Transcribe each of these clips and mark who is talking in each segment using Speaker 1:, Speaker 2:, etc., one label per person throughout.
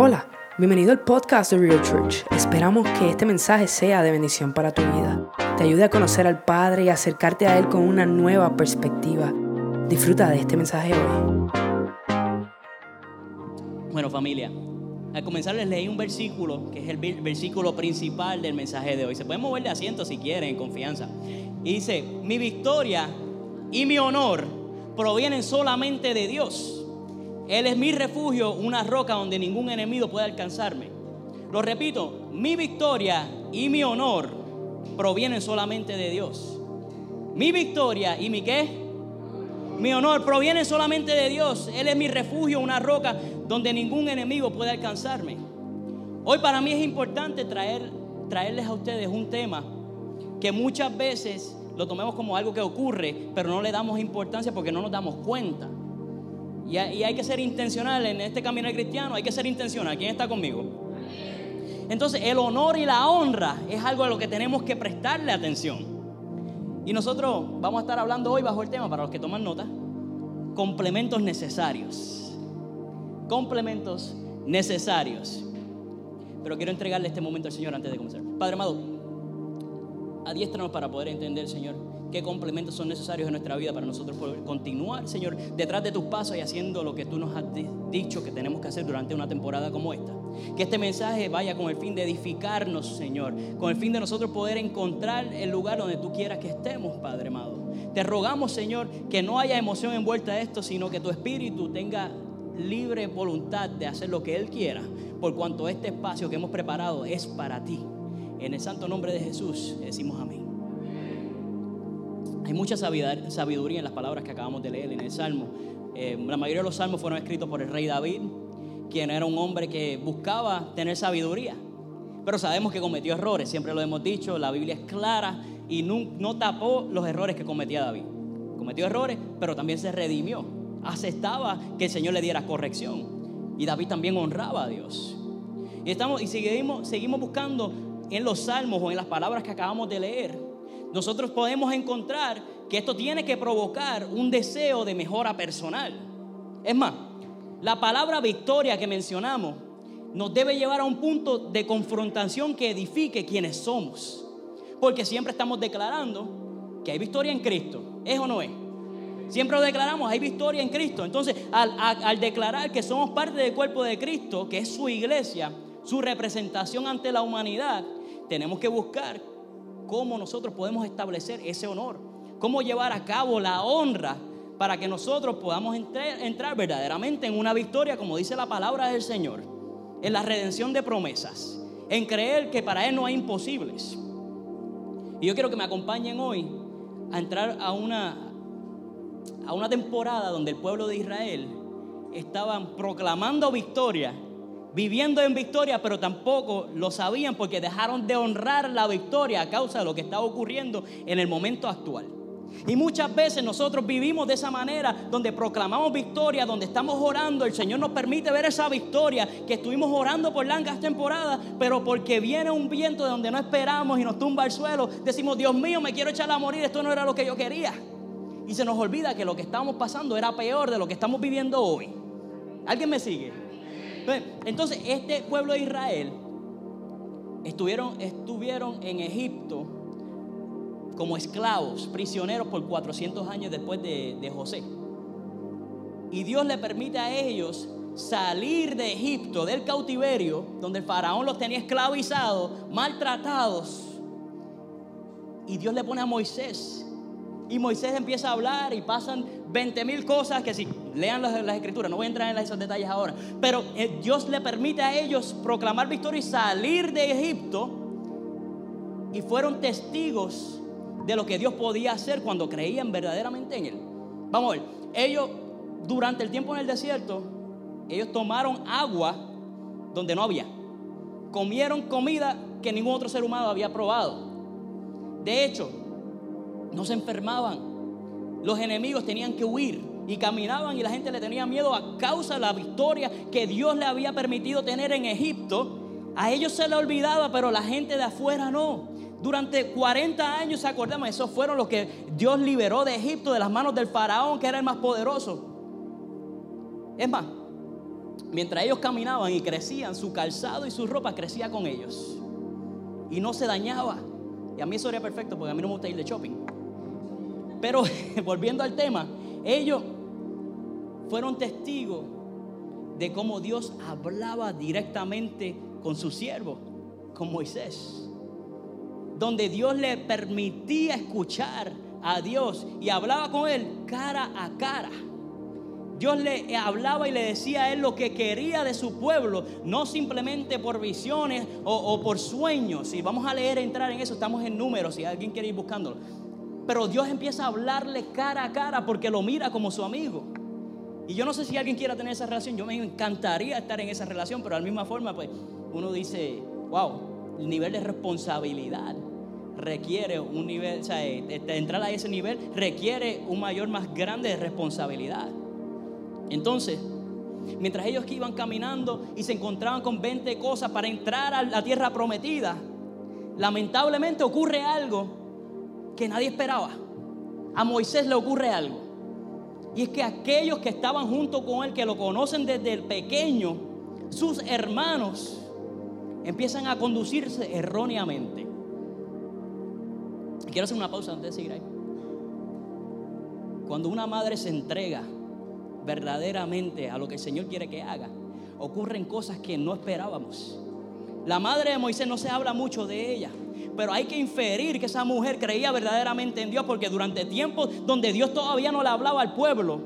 Speaker 1: Hola, bienvenido al podcast de Real Church. Esperamos que este mensaje sea de bendición para tu vida. Te ayude a conocer al Padre y acercarte a Él con una nueva perspectiva. Disfruta de este mensaje hoy.
Speaker 2: Bueno familia, al comenzar les leí un versículo que es el versículo principal del mensaje de hoy. Se pueden mover de asiento si quieren, en confianza. Y dice, mi victoria y mi honor provienen solamente de Dios. Él es mi refugio, una roca donde ningún enemigo puede alcanzarme. Lo repito, mi victoria y mi honor provienen solamente de Dios. Mi victoria y mi qué? Mi honor provienen solamente de Dios. Él es mi refugio, una roca donde ningún enemigo puede alcanzarme. Hoy para mí es importante traer, traerles a ustedes un tema que muchas veces lo tomemos como algo que ocurre, pero no le damos importancia porque no nos damos cuenta. Y hay, que ser intencional en este camino cristiano, hay que ser intencional. ¿Quién está conmigo? Entonces el honor y la honra es algo a lo que tenemos que prestarle atención. Y nosotros vamos a estar hablando hoy bajo el tema, para los que toman nota, complementos necesarios. Complementos necesarios. Pero quiero entregarle este momento al Señor antes de comenzar. Padre amado, adiéstranos para poder entender, Señor, qué complementos son necesarios en nuestra vida para nosotros poder continuar, Señor, detrás de tus pasos y haciendo lo que tú nos has dicho que tenemos que hacer durante una temporada como esta. Que este mensaje vaya con el fin de edificarnos, Señor, con el fin de nosotros poder encontrar el lugar donde tú quieras que estemos, Padre amado. Te rogamos, Señor, que no haya emoción envuelta a esto, sino que tu espíritu tenga libre voluntad de hacer lo que Él quiera, por cuanto este espacio que hemos preparado es para ti. En el santo nombre de Jesús decimos amén. Hay mucha sabiduría en las palabras que acabamos de leer en el Salmo. Eh, la mayoría de los salmos fueron escritos por el rey David, quien era un hombre que buscaba tener sabiduría. Pero sabemos que cometió errores, siempre lo hemos dicho, la Biblia es clara y no, tapó los errores que cometía David. Cometió errores, pero también se redimió. Aceptaba que el Señor le diera corrección. Y David también honraba a Dios. Y, estamos, y seguimos, seguimos buscando en los salmos o en las palabras que acabamos de leer nosotros podemos encontrar que esto tiene que provocar un deseo de mejora personal. Es más, la palabra victoria que mencionamos nos debe llevar a un punto de confrontación que edifique quienes somos. Porque siempre estamos declarando que hay victoria en Cristo. ¿Es o no es? Siempre lo declaramos, hay victoria en Cristo. Entonces, al, al, declarar que somos parte del cuerpo de Cristo, que es su iglesia, su representación ante la humanidad, tenemos que buscar cómo nosotros podemos establecer ese honor, cómo llevar a cabo la honra para que nosotros podamos entrar, verdaderamente en una victoria, como dice la palabra del Señor, en la redención de promesas, en creer que para Él no hay imposibles. Y yo quiero que me acompañen hoy a entrar a una, a una temporada donde el pueblo de Israel estaban proclamando victoria viviendo en victoria, pero tampoco lo sabían porque dejaron de honrar la victoria a causa de lo que estaba ocurriendo en el momento actual. Y muchas veces nosotros vivimos de esa manera, donde proclamamos victoria, donde estamos orando, el Señor nos permite ver esa victoria que estuvimos orando por largas temporadas, pero porque viene un viento de donde no esperamos y nos tumba al suelo, decimos, Dios mío, me quiero echar a morir, esto no era lo que yo quería. Y se nos olvida que lo que estábamos pasando era peor de lo que estamos viviendo hoy. ¿Alguien me sigue? Entonces, este pueblo de Israel estuvieron, estuvieron en Egipto como esclavos, prisioneros por 400 años después de, de José. Y Dios le permite a ellos salir de Egipto, del cautiverio, donde el faraón los tenía esclavizados, maltratados. Y Dios le pone a Moisés y Moisés empieza a hablar y pasan 20 mil cosas que si lean las, escrituras, no voy a entrar en esos detalles ahora, pero eh, Dios le permite a ellos proclamar victoria y salir de Egipto y fueron testigos de lo que Dios podía hacer cuando creían verdaderamente en Él. Vamos a ver, ellos durante el tiempo en el desierto, ellos tomaron agua donde no había, comieron comida que ningún otro ser humano había probado. De hecho, no se enfermaban. Los enemigos tenían que huir y caminaban y la gente le tenía miedo a causa de la victoria que Dios le había permitido tener en Egipto. A ellos se le olvidaba, pero la gente de afuera no. Durante 40 años, se acordamos, esos fueron los que Dios liberó de Egipto de las manos del faraón, que era el más poderoso. Es más, mientras ellos caminaban y crecían, su calzado y su ropa crecía con ellos. Y no se dañaba. Y a mí eso era perfecto porque a mí no me gusta ir de shopping. Pero volviendo al tema, ellos fueron testigos de cómo Dios hablaba directamente con su siervo, con Moisés. Donde Dios le permitía escuchar a Dios y hablaba con él cara a cara. Dios le hablaba y le decía a él lo que quería de su pueblo, no simplemente por visiones o, por sueños. Y vamos a leer, entrar en eso, estamos en números, si alguien quiere ir buscándolo. Pero Dios empieza a hablarle cara a cara porque lo mira como su amigo. Y yo no sé si alguien quiera tener esa relación, yo me encantaría estar en esa relación, pero de la misma forma, pues uno dice, wow, el nivel de responsabilidad requiere un nivel, o sea, eh, entrar a ese nivel requiere un mayor más grande de responsabilidad. Entonces, mientras ellos que iban caminando y se encontraban con 20 cosas para entrar a la tierra prometida, lamentablemente ocurre algo que nadie esperaba. A Moisés le ocurre algo. Y es que aquellos que estaban junto con él, que lo conocen desde el pequeño, sus hermanos, empiezan a conducirse erróneamente. Quiero hacer una pausa antes de seguir ahí. Cuando una madre se entrega verdaderamente a lo que el Señor quiere que haga, ocurren cosas que no esperábamos. La madre de Moisés no se habla mucho de ella, pero hay que inferir que esa mujer creía verdaderamente en Dios porque durante tiempos donde Dios todavía no le hablaba al pueblo,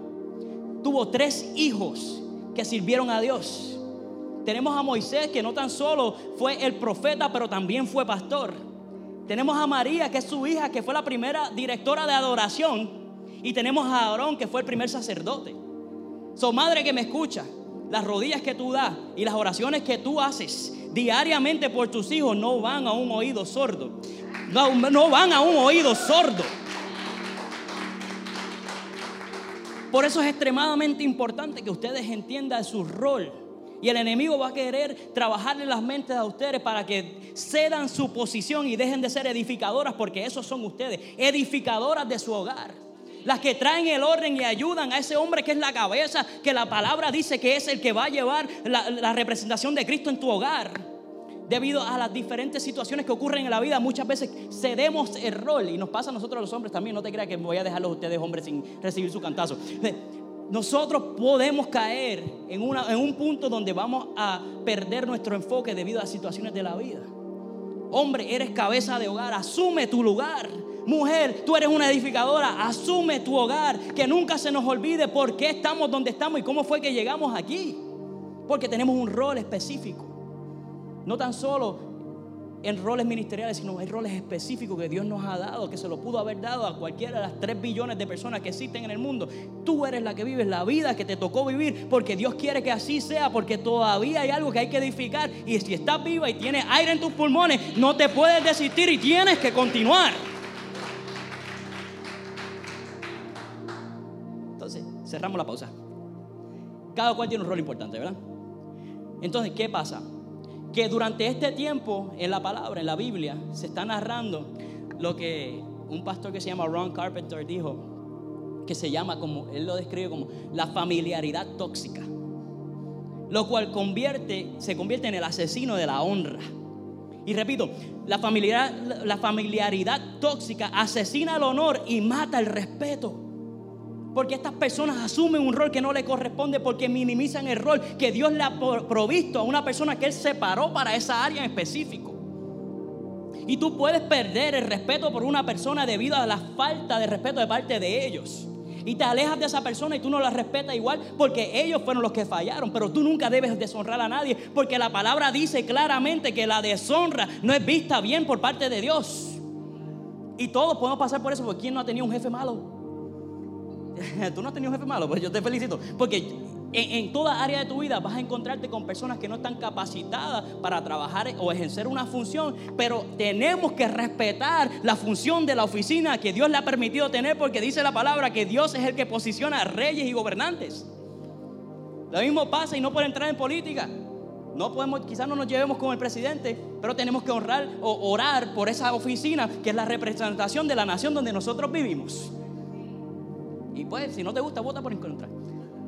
Speaker 2: tuvo tres hijos que sirvieron a Dios. Tenemos a Moisés que no tan solo fue el profeta, pero también fue pastor. Tenemos a María, que es su hija, que fue la primera directora de adoración. Y tenemos a Aarón, que fue el primer sacerdote. So, madre que me escucha, las rodillas que tú das y las oraciones que tú haces diariamente por tus hijos no van a un oído sordo. No, van a un oído sordo. Por eso es extremadamente importante que ustedes entiendan su rol. Y el enemigo va a querer trabajarle las mentes a ustedes para que cedan su posición y dejen de ser edificadoras, porque esos son ustedes, edificadoras de su hogar las que traen el orden y ayudan a ese hombre que es la cabeza, que la palabra dice que es el que va a llevar la, representación de Cristo en tu hogar. Debido a las diferentes situaciones que ocurren en la vida, muchas veces cedemos el rol y nos pasa a nosotros los hombres también. No te creas que voy a dejarlos ustedes hombres sin recibir su cantazo. Nosotros podemos caer en, un punto donde vamos a perder nuestro enfoque debido a situaciones de la vida. Hombre, eres cabeza de hogar, asume tu lugar. Mujer, tú eres una edificadora, asume tu hogar, que nunca se nos olvide por qué estamos donde estamos y cómo fue que llegamos aquí. Porque tenemos un rol específico. No tan solo en roles ministeriales, sino hay roles específicos que Dios nos ha dado, que se lo pudo haber dado a cualquiera de las tres billones de personas que existen en el mundo. Tú eres la que vives la vida que te tocó vivir, porque Dios quiere que así sea, porque todavía hay algo que hay que edificar. Y si estás viva y tienes aire en tus pulmones, no te puedes desistir y tienes que continuar. Cerramos la pausa. Cada cual tiene un rol importante, ¿verdad? Entonces, ¿qué pasa? Que durante este tiempo en la palabra, en la Biblia, se está narrando lo que un pastor que se llama Ron Carpenter dijo, que se llama como, él lo describe como la familiaridad tóxica, lo cual convierte, se convierte en el asesino de la honra. Y repito, la familiaridad, la familiaridad tóxica asesina el honor y mata el respeto. Porque estas personas asumen un rol que no le corresponde porque minimizan el rol que Dios le ha provisto a una persona que Él separó para esa área en específico. Y tú puedes perder el respeto por una persona debido a la falta de respeto de parte de ellos. Y te alejas de esa persona y tú no la respetas igual porque ellos fueron los que fallaron. Pero tú nunca debes deshonrar a nadie porque la palabra dice claramente que la deshonra no es vista bien por parte de Dios. Y todos podemos pasar por eso porque ¿quién no ha tenido un jefe malo? Tú no has tenido un jefe malo, pues yo te felicito. Porque en, toda área de tu vida vas a encontrarte con personas que no están capacitadas para trabajar o ejercer una función, pero tenemos que respetar la función de la oficina que Dios le ha permitido tener porque dice la palabra que Dios es el que posiciona a reyes y gobernantes. Lo mismo pasa y no por entrar en política. No podemos, quizás no nos llevemos con el presidente, pero tenemos que honrar o orar por esa oficina que es la representación de la nación donde nosotros vivimos. Y pues, si no te gusta, vota por encontrar.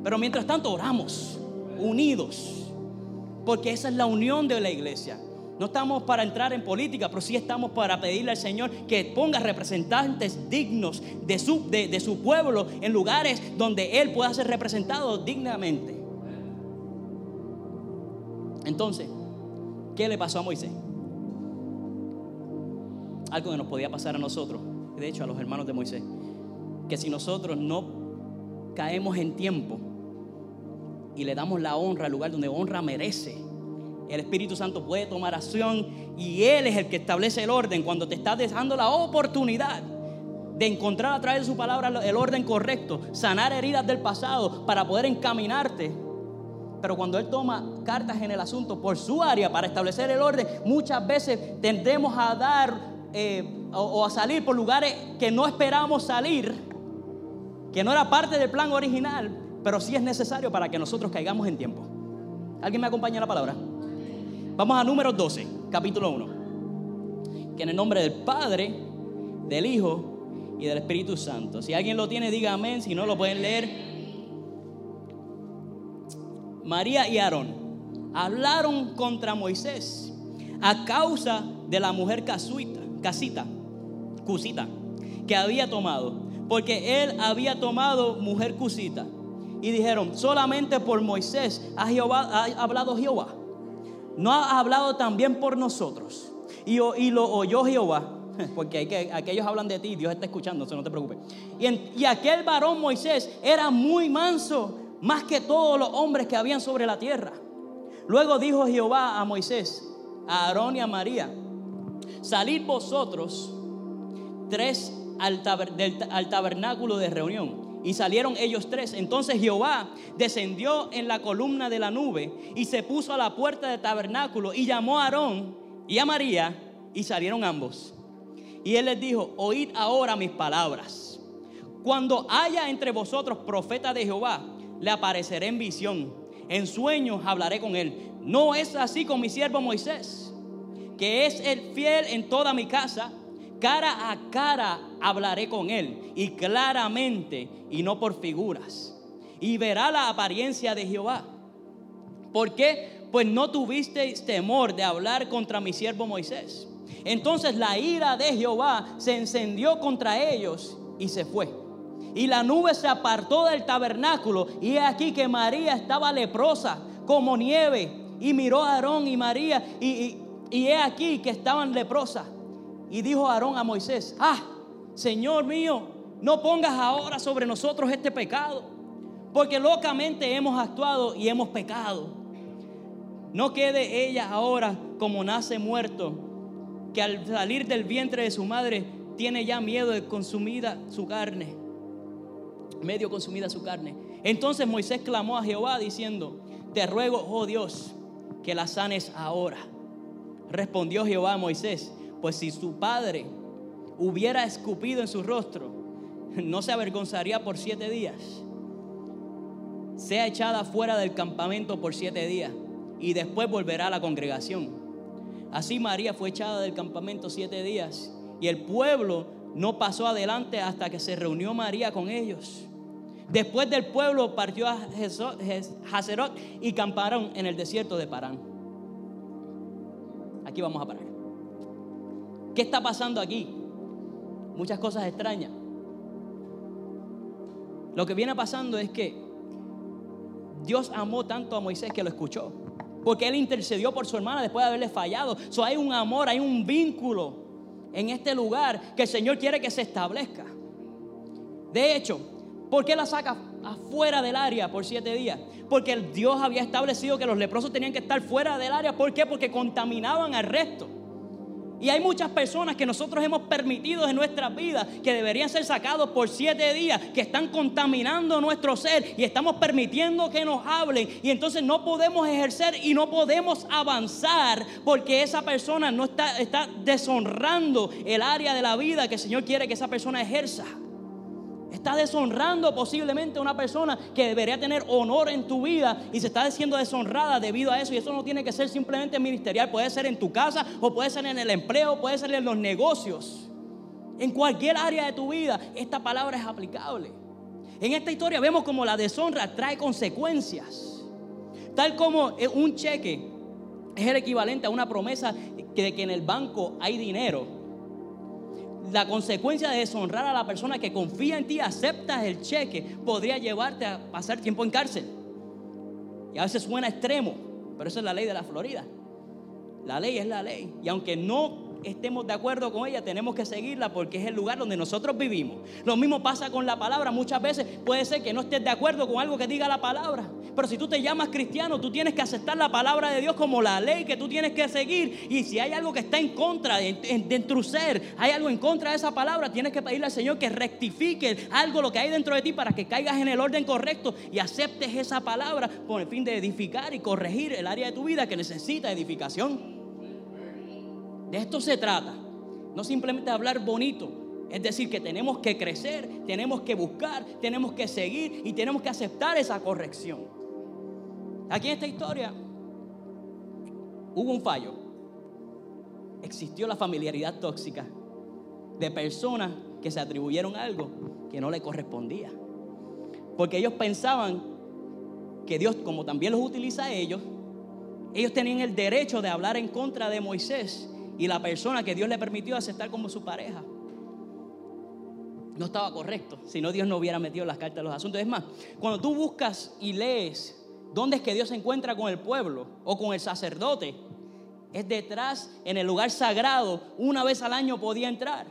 Speaker 2: Pero mientras tanto, oramos. unidos. Porque esa es la unión de la iglesia. No estamos para entrar en política, pero sí estamos para pedirle al Señor que ponga representantes dignos de su, de, su pueblo en lugares donde Él pueda ser representado dignamente. Entonces, ¿qué le pasó a Moisés? Algo que nos podía pasar a nosotros, de hecho a los hermanos de Moisés, que si nosotros no caemos en tiempo y le damos la honra al lugar donde honra merece, el Espíritu Santo puede tomar acción y Él es el que establece el orden cuando te está dejando la oportunidad de encontrar a través de su palabra el orden correcto, sanar heridas del pasado para poder encaminarte. Pero cuando Él toma cartas en el asunto por su área para establecer el orden, muchas veces tendemos a dar eh, o, a salir por lugares que no esperamos salir, que no era parte del plan original, pero sí es necesario para que nosotros caigamos en tiempo. ¿Alguien me acompaña la palabra? Vamos a número 12, capítulo 1. Que en el nombre del Padre, del Hijo y del Espíritu Santo. Si alguien lo tiene, diga amén. Si no, lo pueden leer. María y Aarón hablaron contra Moisés a causa de la mujer casuita, casita, cusita, que había tomado. Porque él había tomado mujer cusita. Y dijeron, solamente por Moisés ha, Jehová, ha hablado Jehová no ha hablado también por nosotros. Y, lo oyó Jehová, porque hay que, aquellos hablan de ti, Dios está escuchando, no te preocupes. Y, y aquel varón Moisés era muy manso, más que todos los hombres que habían sobre la tierra. Luego dijo Jehová a Moisés, a Aarón y a María, salid vosotros tres al, al tabernáculo de reunión y salieron ellos tres. Entonces Jehová descendió en la columna de la nube y se puso a la puerta del tabernáculo y llamó a Aarón y a María y salieron ambos. Y él les dijo, oíd ahora mis palabras. Cuando haya entre vosotros profeta de Jehová, le apareceré en visión. En sueños hablaré con él. No es así con mi siervo Moisés, que es el fiel en toda mi casa cara a cara hablaré con él y claramente y no por figuras. Y verá la apariencia de Jehová. ¿Por qué? Pues no tuvisteis temor de hablar contra mi siervo Moisés. Entonces la ira de Jehová se encendió contra ellos y se fue. Y la nube se apartó del tabernáculo y aquí que María estaba leprosa como nieve. Y miró a Aarón y María y, y he aquí que estaban leprosas. Y dijo Aarón a Moisés, ah, Señor mío, no pongas ahora sobre nosotros este pecado, porque locamente hemos actuado y hemos pecado. No quede ella ahora como nace muerto, que al salir del vientre de su madre tiene ya miedo de consumida su carne, medio consumida su carne. Entonces Moisés clamó a Jehová diciendo, te ruego, oh Dios, que la sanes ahora. Respondió Jehová a Moisés, pues si su padre hubiera escupido en su rostro, no se avergonzaría por siete días. Sea echada fuera del campamento por siete días y después volverá a la congregación. Así María fue echada del campamento siete días y el pueblo no pasó adelante hasta que se reunió María con ellos. Después del pueblo partió a Hazerot y camparon en el desierto de Parán. Aquí vamos a parar. ¿Qué está pasando aquí? Muchas cosas extrañas. Lo que viene pasando es que Dios amó tanto a Moisés que lo escuchó. Porque él intercedió por su hermana después de haberle fallado. So, hay un amor, hay un vínculo en este lugar que el Señor quiere que se establezca. De hecho, ¿por qué la saca afuera del área por siete días? Porque Dios había establecido que los leprosos tenían que estar fuera del área. ¿Por qué? Porque contaminaban al resto. Y hay muchas personas que nosotros hemos permitido en nuestras vidas que deberían ser sacados por siete días, que están contaminando nuestro ser y estamos permitiendo que nos hablen. Y entonces no podemos ejercer y no podemos avanzar porque esa persona no está, está deshonrando el área de la vida que el Señor quiere que esa persona ejerza. Está deshonrando posiblemente a una persona que debería tener honor en tu vida y se está siendo deshonrada debido a eso. Y eso no tiene que ser simplemente ministerial, puede ser en tu casa o puede ser en el empleo, puede ser en los negocios. En cualquier área de tu vida, esta palabra es aplicable. En esta historia vemos como la deshonra trae consecuencias. Tal como un cheque es el equivalente a una promesa de que en el banco hay dinero. La consecuencia de deshonrar a la persona que confía en ti, aceptas el cheque, podría llevarte a pasar tiempo en cárcel. Y a veces suena extremo, pero esa es la ley de la Florida. La ley es la ley. Y aunque no estemos de acuerdo con ella, tenemos que seguirla porque es el lugar donde nosotros vivimos. Lo mismo pasa con la palabra. Muchas veces puede ser que no estés de acuerdo con algo que diga la palabra. Pero si tú te llamas cristiano, tú tienes que aceptar la palabra de Dios como la ley que tú tienes que seguir. Y si hay algo que está en contra de, de, ser, hay algo en contra de esa palabra, tienes que pedirle al Señor que rectifique algo lo que hay dentro de ti para que caigas en el orden correcto y aceptes esa palabra con el fin de edificar y corregir el área de tu vida que necesita edificación. De esto se trata. No simplemente hablar bonito. Es decir, que tenemos que crecer, tenemos que buscar, tenemos que seguir y tenemos que aceptar esa corrección. Aquí en esta historia hubo un fallo. Existió la familiaridad tóxica de personas que se atribuyeron algo que no le correspondía. Porque ellos pensaban que Dios, como también los utiliza a ellos, ellos tenían el derecho de hablar en contra de Moisés y la persona que Dios le permitió aceptar como su pareja no estaba correcto, si no Dios no hubiera metido las cartas en los asuntos. Es más, cuando tú buscas y lees dónde es que Dios se encuentra con el pueblo o con el sacerdote, es detrás en el lugar sagrado, una vez al año podía entrar.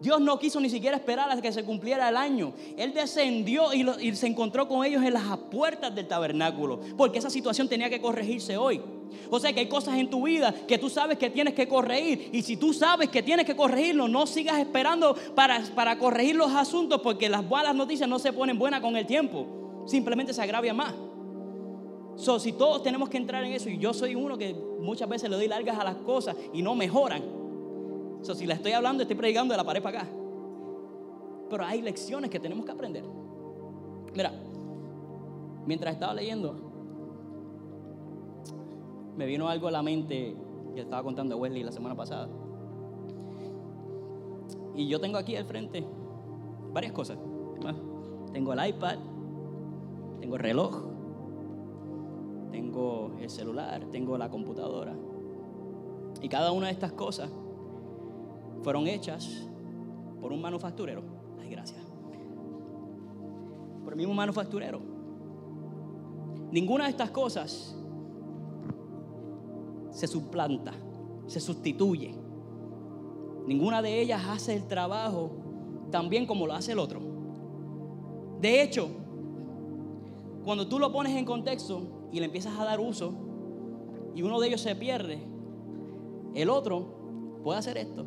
Speaker 2: Dios no quiso ni siquiera esperar a que se cumpliera el año. Él descendió y, y, se encontró con ellos en las puertas del tabernáculo, porque esa situación tenía que corregirse hoy. O sea que hay cosas en tu vida que tú sabes que tienes que corregir. Y si tú sabes que tienes que corregirlo, no sigas esperando para, para corregir los asuntos, porque las malas noticias no se ponen buenas con el tiempo. Simplemente se agravia más. So, si todos tenemos que entrar en eso, y yo soy uno que muchas veces le doy largas a las cosas y no mejoran. So, si le estoy hablando, estoy predicando de la pared para acá. Pero hay lecciones que tenemos que aprender. Mira, mientras estaba leyendo, me vino algo a la mente que estaba contando a Wesley la semana pasada. Y yo tengo aquí al frente varias cosas. Tengo el iPad, tengo el reloj, tengo el celular, tengo la computadora. Y cada una de estas cosas fueron hechas por un manufacturero. Ay, gracias. Por el mismo manufacturero. Ninguna de estas cosas se suplanta, se sustituye. Ninguna de ellas hace el trabajo tan bien como lo hace el otro. De hecho, cuando tú lo pones en contexto y le empiezas a dar uso y uno de ellos se pierde, el otro puede hacer esto.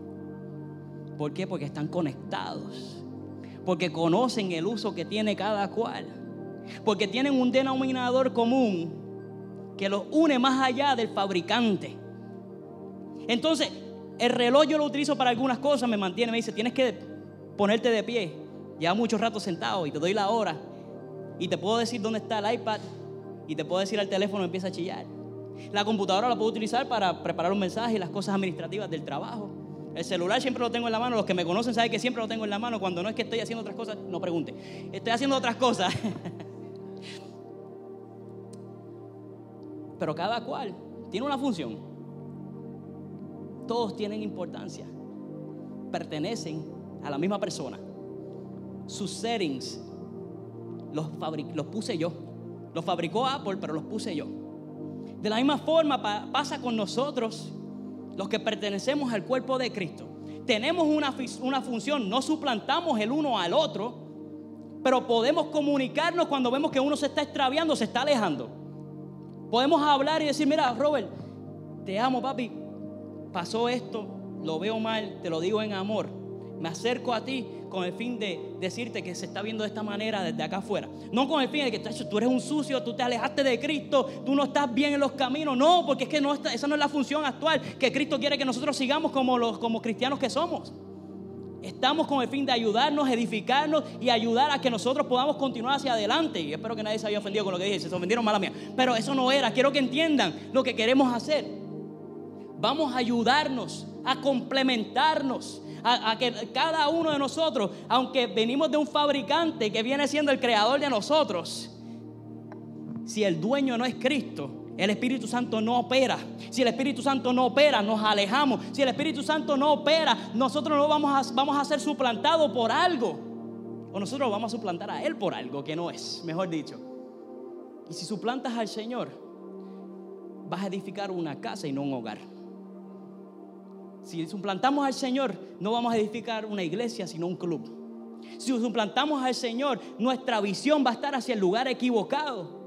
Speaker 2: ¿Por qué? Porque están conectados. Porque conocen el uso que tiene cada cual. Porque tienen un denominador común que los une más allá del fabricante. Entonces, el reloj yo lo utilizo para algunas cosas, me mantiene, me dice, tienes que ponerte de pie. Lleva mucho rato sentado y te doy la hora. Y te puedo decir dónde está el iPad. Y te puedo decir al teléfono empieza a chillar. La computadora la puedo utilizar para preparar un mensaje y las cosas administrativas del trabajo. El celular siempre lo tengo en la mano. Los que me conocen saben que siempre lo tengo en la mano. Cuando no es que estoy haciendo otras cosas, no pregunte. Estoy haciendo otras cosas. Pero cada cual tiene una función. Todos tienen importancia. Pertenecen a la misma persona sus settings los, puse yo. Los fabricó Apple, pero los puse yo. De la misma forma pasa con nosotros, los que pertenecemos al cuerpo de Cristo. Tenemos una, una función, no suplantamos el uno al otro, pero podemos comunicarnos cuando vemos que uno se está extraviando, se está alejando. Podemos hablar y decir, mira, Robert, te amo, papi. Pasó esto, lo veo mal, te lo digo en amor Me acerco a ti con el fin de decirte que se está viendo de esta manera desde acá afuera. No con el fin de que tú eres un sucio, tú te alejaste de Cristo, tú no estás bien en los caminos. No, porque es que no esa no es la función actual que Cristo quiere que nosotros sigamos como los como cristianos que somos. Estamos con el fin de ayudarnos, edificarnos y ayudar a que nosotros podamos continuar hacia adelante. Y espero que nadie se haya ofendido con lo que dije, se ofendieron mala mía. Pero eso no era, quiero que entiendan lo que queremos hacer. Vamos a ayudarnos, a complementarnos, a, que cada uno de nosotros, aunque venimos de un fabricante que viene siendo el creador de nosotros, si el dueño no es Cristo, el Espíritu Santo no opera. Si el Espíritu Santo no opera, nos alejamos. Si el Espíritu Santo no opera, nosotros no vamos a, vamos a ser suplantados por algo. O nosotros vamos a suplantar a Él por algo que no es, mejor dicho. Y si suplantas al Señor, vas a edificar una casa y no un hogar. Si suplantamos al Señor, no vamos a edificar una iglesia, sino un club. Si suplantamos al Señor, nuestra visión va a estar hacia el lugar equivocado.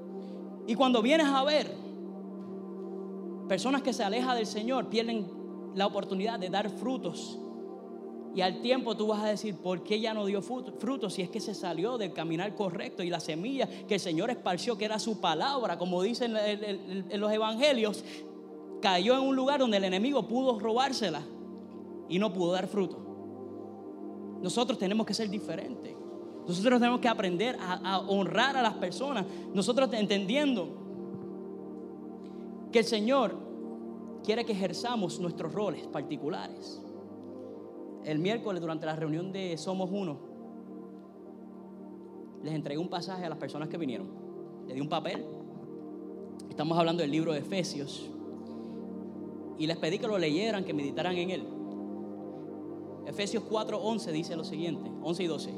Speaker 2: Y cuando vienes a ver, personas que se alejan del Señor pierden la oportunidad de dar frutos. Y al tiempo tú vas a decir, ¿por qué ya no dio frutos? Si es que se salió del caminar correcto y la semilla que el Señor esparció, que era su palabra, como dicen en los evangelios, cayó en un lugar donde el enemigo pudo robársela y no pudo dar fruto. Nosotros tenemos que ser diferentes. Nosotros tenemos que aprender a, honrar a las personas. Nosotros entendiendo que el Señor quiere que ejerzamos nuestros roles particulares. El miércoles durante la reunión de Somos Uno, les entregué un pasaje a las personas que vinieron. Les di un papel. Estamos hablando del libro de Efesios y les pedí que lo leyeran, que meditaran en él. Efesios 4:11 dice lo siguiente, 11 y 12.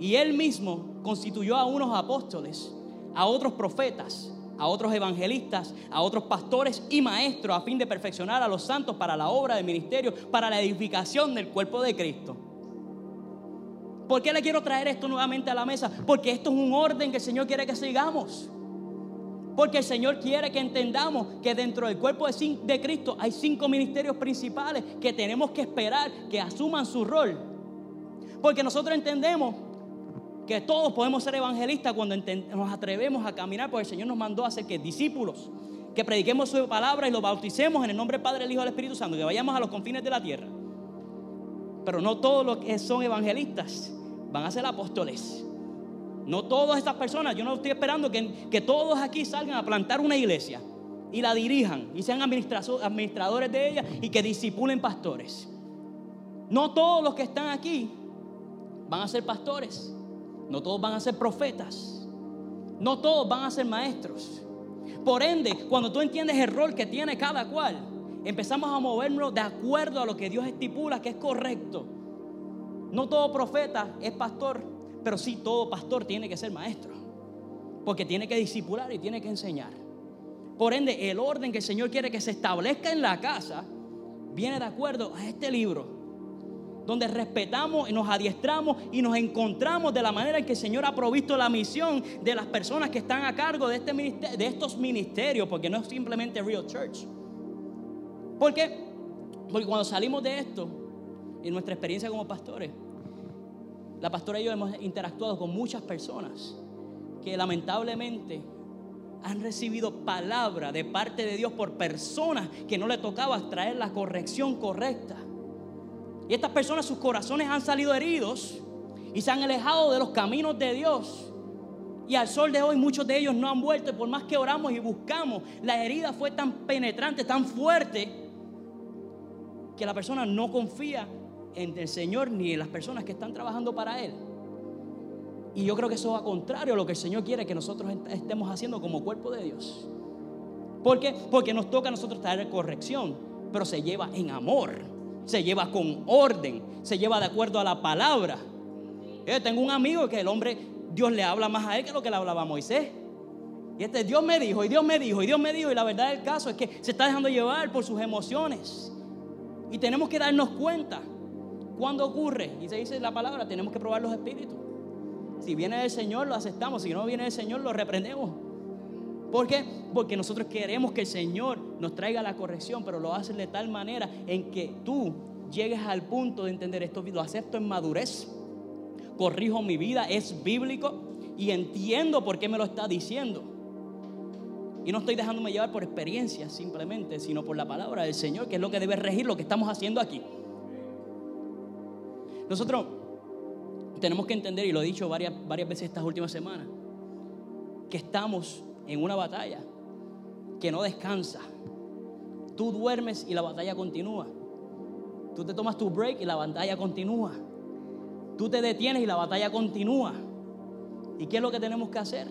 Speaker 2: Y él mismo constituyó a unos apóstoles, a otros profetas, a otros evangelistas, a otros pastores y maestros a fin de perfeccionar a los santos para la obra del ministerio, para la edificación del cuerpo de Cristo. ¿Por qué le quiero traer esto nuevamente a la mesa? Porque esto es un orden que el Señor quiere que sigamos. Porque el Señor quiere que entendamos que dentro del cuerpo de Cristo hay cinco ministerios principales que tenemos que esperar que asuman su rol. Porque nosotros entendemos que todos podemos ser evangelistas cuando nos atrevemos a caminar, porque el Señor nos mandó a ser que discípulos, que prediquemos su palabra y lo bauticemos en el nombre del Padre, el Hijo y del Espíritu Santo, que vayamos a los confines de la tierra. Pero no todos los que son evangelistas van a ser apóstoles. No todas estas personas, yo no estoy esperando que, que todos aquí salgan a plantar una iglesia y la dirijan y sean administradores de ella y que disipulen pastores. No todos los que están aquí van a ser pastores. No todos van a ser profetas. No todos van a ser maestros. Por ende, cuando tú entiendes el rol que tiene cada cual, empezamos a movernos de acuerdo a lo que Dios estipula que es correcto. No todo profeta es pastor, pero sí, todo pastor tiene que ser maestro. Porque tiene que disipular y tiene que enseñar. Por ende, el orden que el Señor quiere que se establezca en la casa viene de acuerdo a este libro. Donde respetamos y nos adiestramos y nos encontramos de la manera en que el Señor ha provisto la misión de las personas que están a cargo de, este de estos ministerios. Porque no es simplemente Real Church. ¿Por qué? Porque cuando salimos de esto, en nuestra experiencia como pastores, la pastora y yo hemos interactuado con muchas personas que lamentablemente han recibido palabra de parte de Dios por personas que no le tocaba traer la corrección correcta. Y estas personas, sus corazones han salido heridos y se han alejado de los caminos de Dios. Y al sol de hoy muchos de ellos no han vuelto. Y por más que oramos y buscamos, la herida fue tan penetrante, tan fuerte, que la persona no confía en el Señor ni en las personas que están trabajando para Él. Y yo creo que eso va contrario a lo que el Señor quiere que nosotros estemos haciendo como cuerpo de Dios. ¿Por qué? Porque nos toca a nosotros traer corrección, pero se lleva en amor, se lleva con orden, se lleva de acuerdo a la palabra. Yo tengo un amigo que el hombre, Dios le habla más a él que lo que le hablaba a Moisés. Y este Dios me dijo, y Dios me dijo, y Dios me dijo, y la verdad del caso es que se está dejando llevar por sus emociones. Y tenemos que darnos cuenta ¿Cuándo ocurre? Y se dice la palabra, tenemos que probar los espíritus. Si viene del Señor, lo aceptamos. Si no viene del Señor, lo reprendemos. ¿Por qué? Porque nosotros queremos que el Señor nos traiga la corrección, pero lo hace de tal manera en que tú llegues al punto de entender esto, lo acepto en madurez, corrijo mi vida, es bíblico y entiendo por qué me lo está diciendo. Y no estoy dejándome llevar por experiencias simplemente, sino por la palabra del Señor, que es lo que debe regir lo que estamos haciendo aquí. Nosotros tenemos que entender, y lo he dicho varias, varias veces estas últimas semanas, que estamos en una batalla que no descansa. Tú duermes y la batalla continúa. Tú te tomas tu break y la batalla continúa. Tú te detienes y la batalla continúa. ¿Y qué es lo que tenemos que hacer?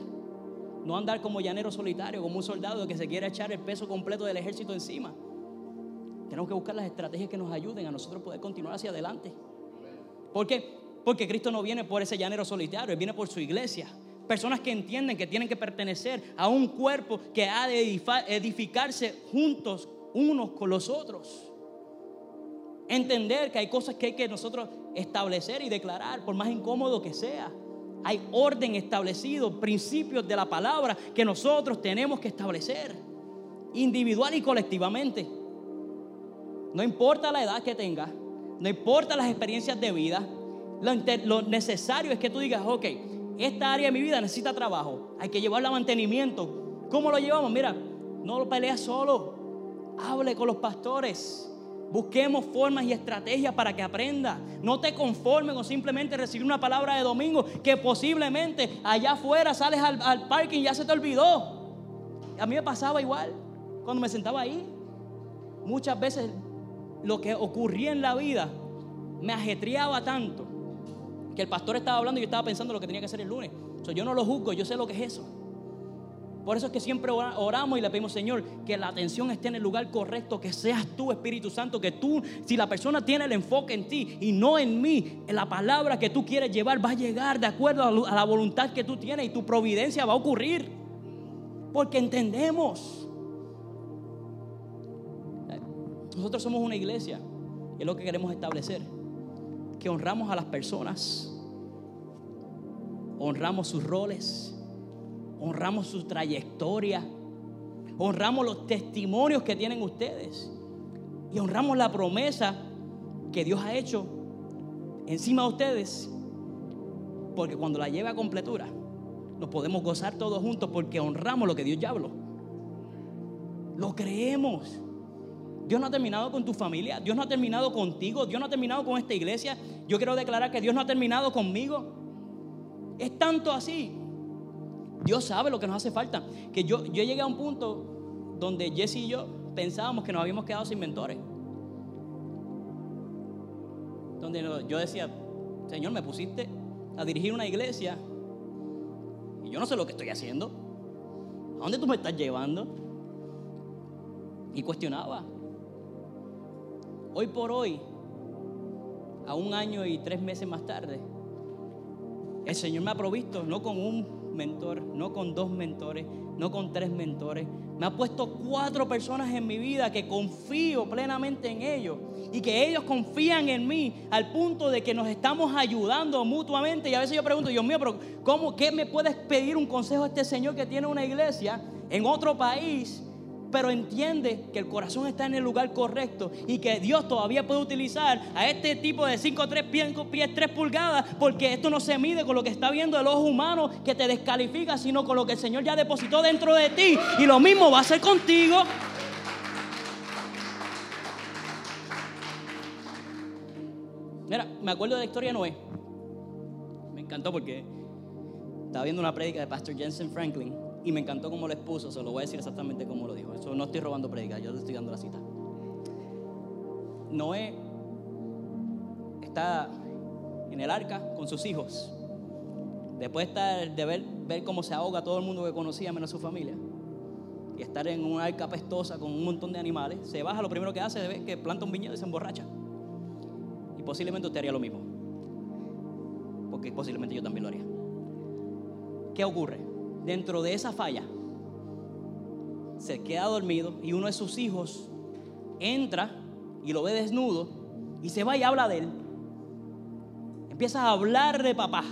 Speaker 2: No andar como llanero solitario, como un soldado que se quiere echar el peso completo del ejército encima. Tenemos que buscar las estrategias que nos ayuden a nosotros poder continuar hacia adelante. ¿Por qué? Porque Cristo no viene por ese llanero solitario, Él viene por su iglesia. Personas que entienden que tienen que pertenecer a un cuerpo que ha de edificarse juntos unos con los otros. Entender que hay cosas que hay que nosotros establecer y declarar, por más incómodo que sea. Hay orden establecido, principios de la palabra que nosotros tenemos que establecer, individual y colectivamente. No importa la edad que tengas, no importa las experiencias de vida, lo, necesario es que tú digas, ok, esta área de mi vida necesita trabajo, hay que llevarla a mantenimiento. ¿Cómo lo llevamos? Mira, no lo peleas solo, hable con los pastores. Busquemos formas y estrategias para que aprenda. No te conformes con simplemente recibir una palabra de domingo que posiblemente allá afuera sales al, al parking y ya se te olvidó. A mí me pasaba igual cuando me sentaba ahí. Muchas veces lo que ocurría en la vida me ajetreaba tanto que el pastor estaba hablando y yo estaba pensando lo que tenía que hacer el lunes. yo no lo juzgo, yo sé lo que es eso. Por eso es que siempre oramos y le pedimos, Señor, que la atención esté en el lugar correcto, que seas tú, Espíritu Santo, que tú, si la persona tiene el enfoque en ti y no en mí, la palabra que tú quieres llevar va a llegar de acuerdo a la voluntad que tú tienes y tu providencia va a ocurrir. Porque entendemos. Nosotros somos una iglesia y es lo que queremos establecer, que honramos a las personas, honramos sus roles honramos su trayectoria, honramos los testimonios que tienen ustedes y honramos la promesa que Dios ha hecho encima de ustedes, porque cuando la lleve a completura, nos podemos gozar todos juntos porque honramos lo que Dios ya habló. Lo creemos. Dios no ha terminado con tu familia, Dios no ha terminado contigo, Dios no ha terminado con esta iglesia. Yo quiero declarar que Dios no ha terminado conmigo. Es tanto así Dios sabe lo que nos hace falta. Que yo, yo llegué a un punto donde Jesse y yo pensábamos que nos habíamos quedado sin mentores. Donde yo decía, Señor, me pusiste a dirigir una iglesia y yo no sé lo que estoy haciendo. ¿A dónde tú me estás llevando? Y cuestionaba. Hoy por hoy, a un año y tres meses más tarde, el Señor me ha provisto no con un mentor, no con dos mentores, no con tres mentores. Me ha puesto cuatro personas en mi vida que confío plenamente en ellos y que ellos confían en mí al punto de que nos estamos ayudando mutuamente. Y a veces yo pregunto, Dios mío, pero ¿cómo, qué me puedes pedir un consejo a este Señor que tiene una iglesia en otro país? Pero entiende que el corazón está en el lugar correcto y que Dios todavía puede utilizar a este tipo de 5, 3 pies, pies 3 pulgadas, porque esto no se mide con lo que está viendo el ojo humano que te descalifica, sino con lo que el Señor ya depositó dentro de ti. Y lo mismo va a ser contigo. Mira, me acuerdo de la historia de Noé. Me encantó porque estaba viendo una prédica de Pastor Jensen Franklin y me encantó cómo lo expuso, se lo voy a decir exactamente como lo dijo. Eso no estoy robando predica, yo le estoy dando la cita. Noé está en el arca con sus hijos. Después de ver, ver cómo se ahoga todo el mundo que conocía, menos su familia, y estar en una arca pestosa con un montón de animales, se baja, lo primero que hace es que planta un viñedo y se emborracha. Y posiblemente usted haría lo mismo. Porque posiblemente yo también lo haría. ¿Qué ocurre? Dentro de esa falla, se queda dormido y uno de sus hijos entra y lo ve desnudo y se va y habla de él. Empieza a hablar de papá.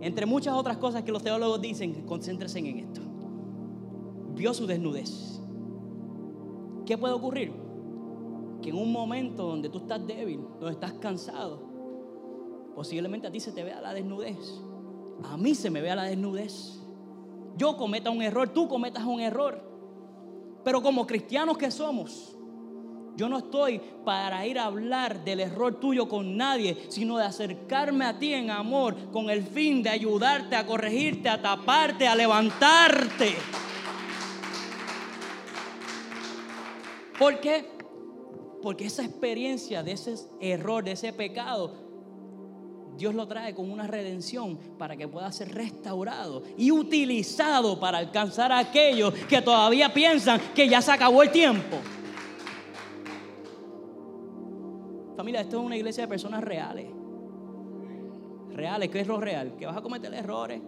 Speaker 2: Entre muchas otras cosas que los teólogos dicen, concéntrense en esto. Vio su desnudez. ¿Qué puede ocurrir? que en un momento donde tú estás débil, donde estás cansado, posiblemente a ti se te vea la desnudez. A mí se me vea la desnudez. Yo cometa un error, tú cometas un error. Pero como cristianos que somos, yo no estoy para ir a hablar del error tuyo con nadie, sino de acercarme a ti en amor con el fin de ayudarte a corregirte, a taparte, a levantarte. ¿Por qué? Porque esa experiencia de ese error, de ese pecado, Dios lo trae con una redención para que pueda ser restaurado y utilizado para alcanzar a aquellos que todavía piensan que ya se acabó el tiempo. Familia, esto es una iglesia de personas reales. Reales, ¿qué es lo real? Que vas a cometer errores,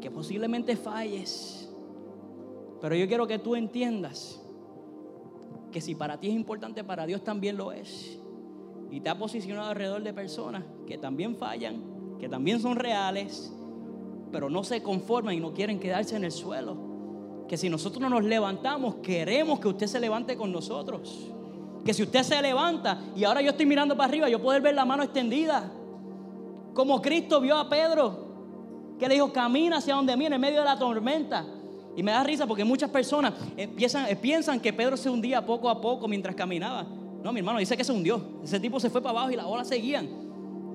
Speaker 2: que posiblemente falles. Pero yo quiero que tú entiendas que si para ti es importante, para Dios también lo es. Y te ha posicionado alrededor de personas que también fallan, que también son reales, pero no se conforman y no quieren quedarse en el suelo. Que si nosotros no nos levantamos, queremos que usted se levante con nosotros. Que si usted se levanta y ahora yo estoy mirando para arriba, yo puedo ver la mano extendida. Como Cristo vio a Pedro, que le dijo, camina hacia donde viene en medio de la tormenta. Y me da risa porque muchas personas empiezan, eh, piensan que Pedro se hundía poco a poco mientras caminaba. No, mi hermano, dice que se hundió. Ese tipo se fue para abajo y las olas seguían.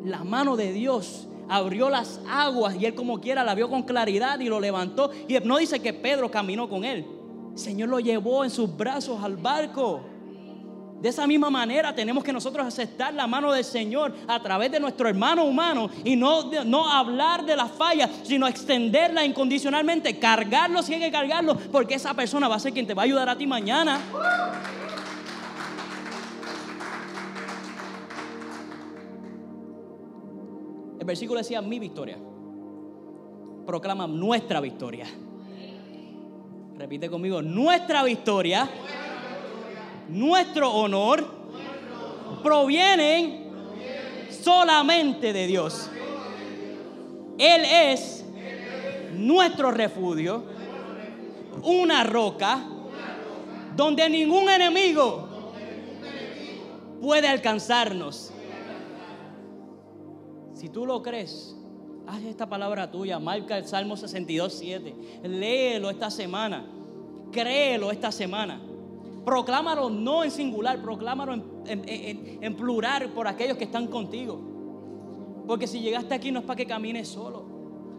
Speaker 2: La mano de Dios abrió las aguas y él como quiera la vio con claridad y lo levantó. Y no dice que Pedro caminó con él. El Señor lo llevó en sus brazos al barco. De esa misma manera tenemos que nosotros aceptar la mano del Señor a través de nuestro hermano humano y no, no hablar de la falla, sino extenderla incondicionalmente, cargarlo si hay que cargarlo, porque esa persona va a ser quien te va a ayudar a ti mañana. Versículo decía mi victoria. Proclama nuestra victoria. Repite conmigo, nuestra victoria nuestro honor provienen solamente de Dios. Él es nuestro refugio, una roca donde ningún enemigo puede alcanzarnos. Si tú lo crees, haz esta palabra tuya, marca el Salmo 62, 7. Léelo esta semana, créelo esta semana. Proclámalo no en singular, proclámalo en, plural por aquellos que están contigo. Porque si llegaste aquí no es para que camines solo.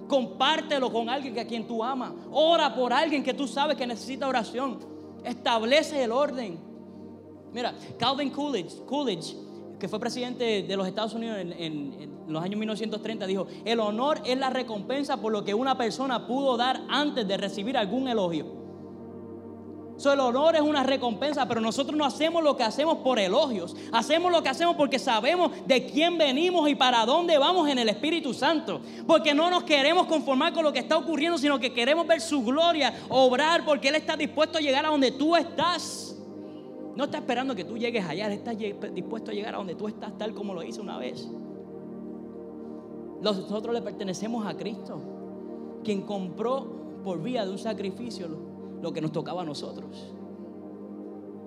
Speaker 2: Compártelo con alguien que a quien tú amas. Ora por alguien que tú sabes que necesita oración. Establece el orden. Mira, Calvin Coolidge, Coolidge que fue presidente de los Estados Unidos en, en, los años 1930, dijo, el honor es la recompensa por lo que una persona pudo dar antes de recibir algún elogio el honor es una recompensa, pero nosotros no hacemos lo que hacemos por elogios. Hacemos lo que hacemos porque sabemos de quién venimos y para dónde vamos en el Espíritu Santo. Porque no nos queremos conformar con lo que está ocurriendo, sino que queremos ver su gloria obrar porque Él está dispuesto a llegar a donde tú estás. No está esperando que tú llegues allá, Él está dispuesto a llegar a donde tú estás tal como lo hizo una vez. Nosotros le pertenecemos a Cristo, quien compró por vía de un sacrificio lo que nos tocaba a nosotros.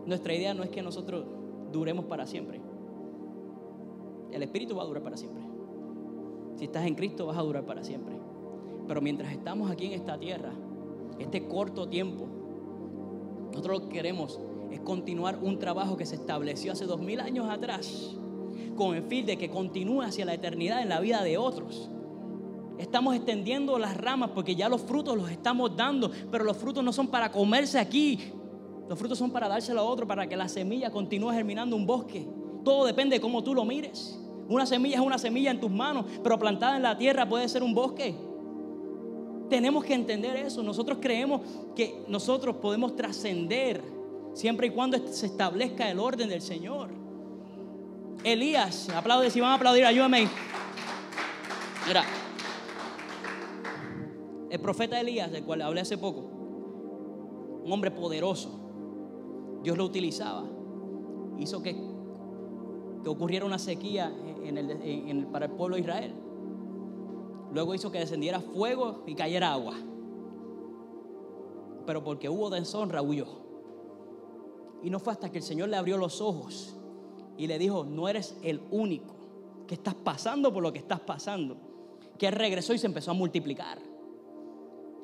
Speaker 2: Nuestra idea no es que nosotros duremos para siempre. El Espíritu va a durar para siempre. Si estás en Cristo vas a durar para siempre. Pero mientras estamos aquí en esta tierra, este corto tiempo, nosotros lo que queremos es continuar un trabajo que se estableció hace dos mil años atrás, con el fin de que continúe hacia la eternidad en la vida de otros. Estamos extendiendo las ramas porque ya los frutos los estamos dando, pero los frutos no son para comerse aquí. Los frutos son para dárselo a otro, para que la semilla continúe germinando un bosque. Todo depende de cómo tú lo mires. Una semilla es una semilla en tus manos, pero plantada en la tierra puede ser un bosque. Tenemos que entender eso. Nosotros creemos que nosotros podemos trascender siempre y cuando se establezca el orden del Señor. Elías, aplaude, si van a aplaudir, ayúdame. Mira, el profeta Elías, del cual hablé hace poco, un hombre poderoso, Dios lo utilizaba, hizo que, que ocurriera una sequía para el pueblo de Israel. Luego hizo que descendiera fuego y cayera agua. Pero porque hubo deshonra, huyó. Y no fue hasta que el Señor le abrió los ojos y le dijo, no eres el único que estás pasando por lo que estás pasando, que regresó y se empezó a multiplicar.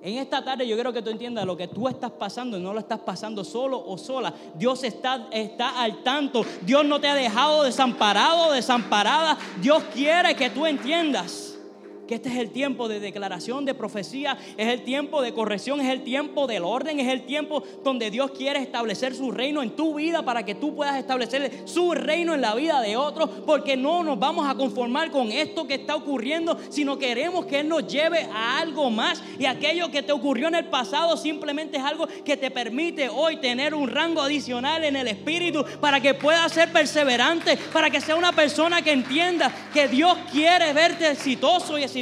Speaker 2: En esta tarde yo quiero que tú entiendas lo que tú estás pasando no lo estás pasando solo o sola. Dios está, está al tanto. Dios no te ha dejado desamparado, desamparada. Dios quiere que tú entiendas que este es el tiempo de declaración, de profecía, es el tiempo de corrección, es el tiempo del orden, es el tiempo donde Dios quiere establecer su reino en tu vida para que tú puedas establecer su reino en la vida de otros, porque no nos vamos a conformar con esto que está ocurriendo, sino queremos que Él nos lleve a algo más. Y aquello que te ocurrió en el pasado simplemente es algo que te permite hoy tener un rango adicional en el espíritu para que puedas ser perseverante, para que sea una persona que entienda que Dios quiere verte exitoso y exitoso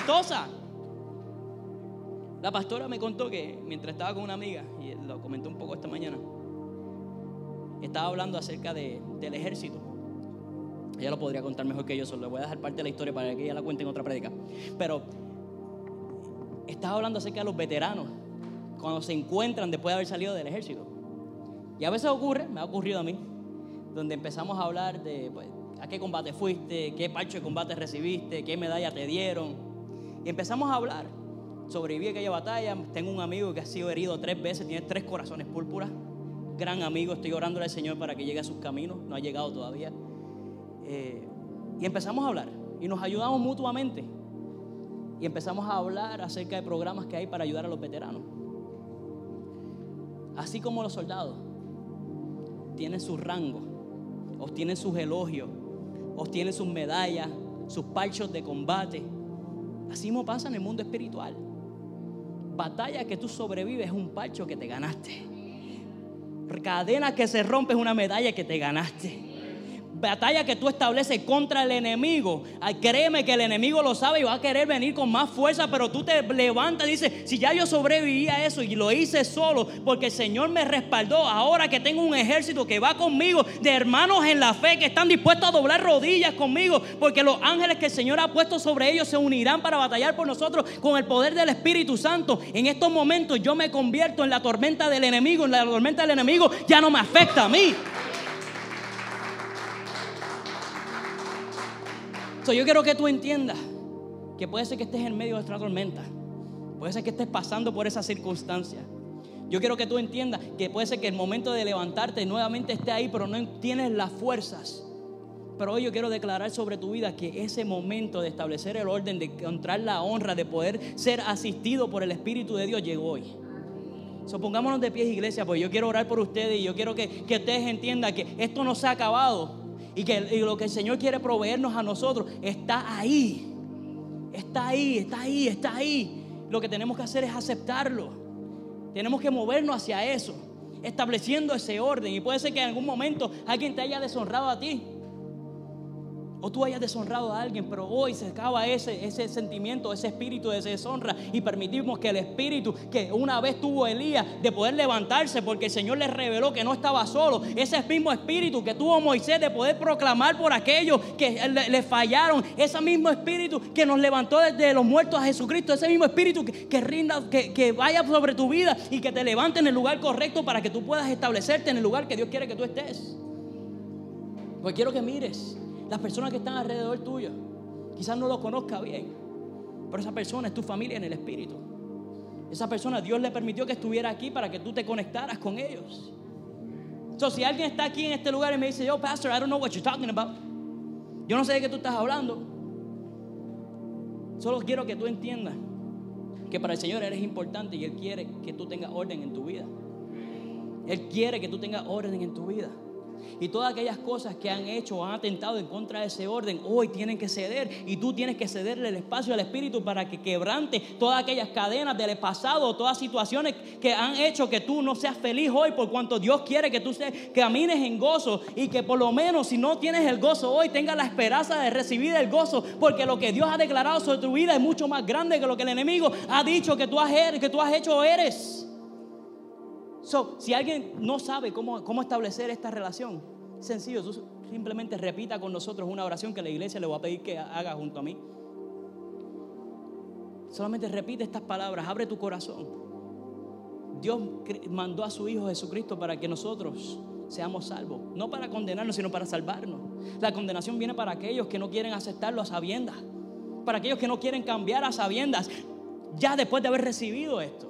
Speaker 2: la pastora me contó que mientras estaba con una amiga, y lo comentó un poco esta mañana, estaba hablando acerca del ejército. Ella lo podría contar mejor que yo, solo le voy a dejar parte de la historia para que ella la cuente en otra prédica. Pero estaba hablando acerca de los veteranos, cuando se encuentran después de haber salido del ejército. Y a veces ocurre, me ha ocurrido a mí, donde empezamos a hablar de pues, a qué combate fuiste, qué parche de combate recibiste, qué medalla te dieron, y empezamos a hablar. Sobreviví aquella batalla. Tengo un amigo que ha sido herido tres veces, tiene tres corazones púrpuras. Gran amigo, estoy orando al Señor para que llegue a sus caminos. No ha llegado todavía. Eh, y empezamos a hablar y nos ayudamos mutuamente. Y empezamos a hablar acerca de programas que hay para ayudar a los veteranos. Así como los soldados tienen su rango, obtienen sus elogios, obtienen sus medallas, sus parchos de combate Así mismo pasa en el mundo espiritual. Batalla que tú sobrevives es un parcho que te ganaste. Cadena que se rompe es una medalla que te ganaste batalla que tú estableces contra el enemigo, créeme que el enemigo lo sabe y va a querer venir con más fuerza, pero tú te levantas y dices, si ya yo sobreviví a eso y lo hice solo, porque el Señor me respaldó, ahora que tengo un ejército que va conmigo, de hermanos en la fe, que están dispuestos a doblar rodillas conmigo, porque los ángeles que el Señor ha puesto sobre ellos se unirán para batallar por nosotros con el poder del Espíritu Santo. En estos momentos yo me convierto en la tormenta del enemigo, en la tormenta del enemigo ya no me afecta a mí. Yo quiero que tú entiendas que puede ser que estés en medio de esta tormenta. Puede ser que estés pasando por esa circunstancia. Yo quiero que tú entiendas que puede ser que el momento de levantarte nuevamente esté ahí, pero no tienes las fuerzas. Pero hoy yo quiero declarar sobre tu vida que ese momento de establecer el orden, de encontrar la honra, de poder ser asistido por el Espíritu de Dios llegó hoy. Supongámonos de pies, iglesia, porque yo quiero orar por ustedes y yo quiero que, que ustedes entiendan que esto no se ha acabado y que lo que el Señor quiere proveernos a nosotros está ahí. Está ahí, está ahí, está ahí. Lo que tenemos que hacer es aceptarlo. Tenemos que movernos hacia eso, estableciendo ese orden. Y puede ser que en algún momento alguien te haya deshonrado a ti o tú hayas deshonrado a alguien, pero hoy se acaba ese, ese sentimiento, ese espíritu de deshonra. Y permitimos que el espíritu que una vez tuvo Elías de poder levantarse porque el Señor le reveló que no estaba solo, ese mismo espíritu que tuvo Moisés de poder proclamar por aquellos que le, fallaron, ese mismo espíritu que nos levantó desde los muertos a Jesucristo, ese mismo espíritu que, rinda, que, que vaya sobre tu vida y que te levante en el lugar correcto para que tú puedas establecerte en el lugar que Dios quiere que tú estés. Pues quiero que mires las personas que están alrededor tuyo. Quizás no lo conozca bien, pero esa persona es tu familia en el espíritu. Esa persona Dios le permitió que estuviera aquí para que tú te conectaras con ellos. So, si alguien está aquí en este lugar y me dice, yo, pastor, I don't know what you're talking about. Yo no sé de qué tú estás hablando. Solo quiero que tú entiendas que para el Señor eres importante y Él quiere que tú tengas orden en tu vida. Él quiere que tú tengas orden en tu vida. Y todas aquellas cosas que han hecho o han atentado en contra de ese orden, hoy tienen que ceder. Y tú tienes que cederle el espacio al Espíritu para que quebrante todas aquellas cadenas del pasado, todas situaciones que han hecho que tú no seas feliz hoy, por cuanto Dios quiere que tú camines en gozo. Y que por lo menos si no tienes el gozo hoy, tengas la esperanza de recibir el gozo, porque lo que Dios ha declarado sobre tu vida es mucho más grande que lo que el enemigo ha dicho que tú has, que tú has hecho o eres si alguien no sabe cómo, cómo establecer esta relación, sencillo, simplemente repita con nosotros una oración que la iglesia le va a pedir que haga junto a mí. Solamente repite estas palabras, abre tu corazón. Dios mandó a su Hijo Jesucristo para que nosotros seamos salvos. No para condenarnos, sino para salvarnos. La condenación viene para aquellos que no quieren aceptarlo a sabiendas. Para aquellos que no quieren cambiar a sabiendas. Ya después de haber recibido esto.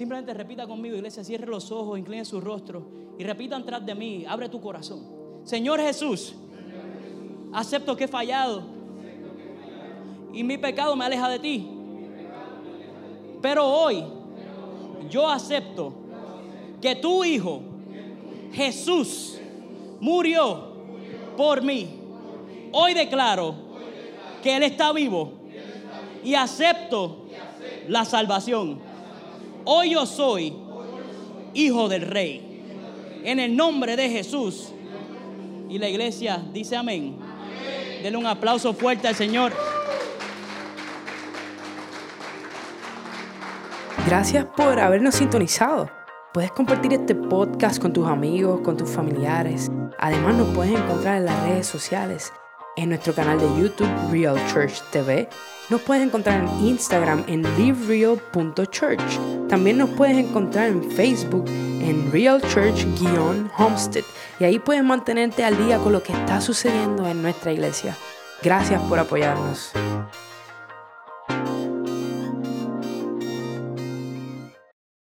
Speaker 2: Simplemente repita conmigo, iglesia, cierre los ojos, incline su rostro y repitan tras de mí, abre tu corazón. Señor Jesús, acepto que he fallado y mi pecado me aleja de ti. Pero hoy yo acepto que tu Hijo, Jesús, murió por mí. Hoy declaro que Él está vivo y acepto la salvación. Hoy yo soy hijo del rey. En el nombre de Jesús. Y la iglesia dice amén. Denle un aplauso fuerte al Señor.
Speaker 1: Gracias por habernos sintonizado. Puedes compartir este podcast con tus amigos, con tus familiares. Además nos puedes encontrar en las redes sociales, en nuestro canal de YouTube Real Church TV. Nos puedes encontrar en Instagram en livereal.church. También nos puedes encontrar en Facebook en Real Church-Homestead. Y ahí puedes mantenerte al día con lo que está sucediendo en nuestra iglesia. Gracias por apoyarnos.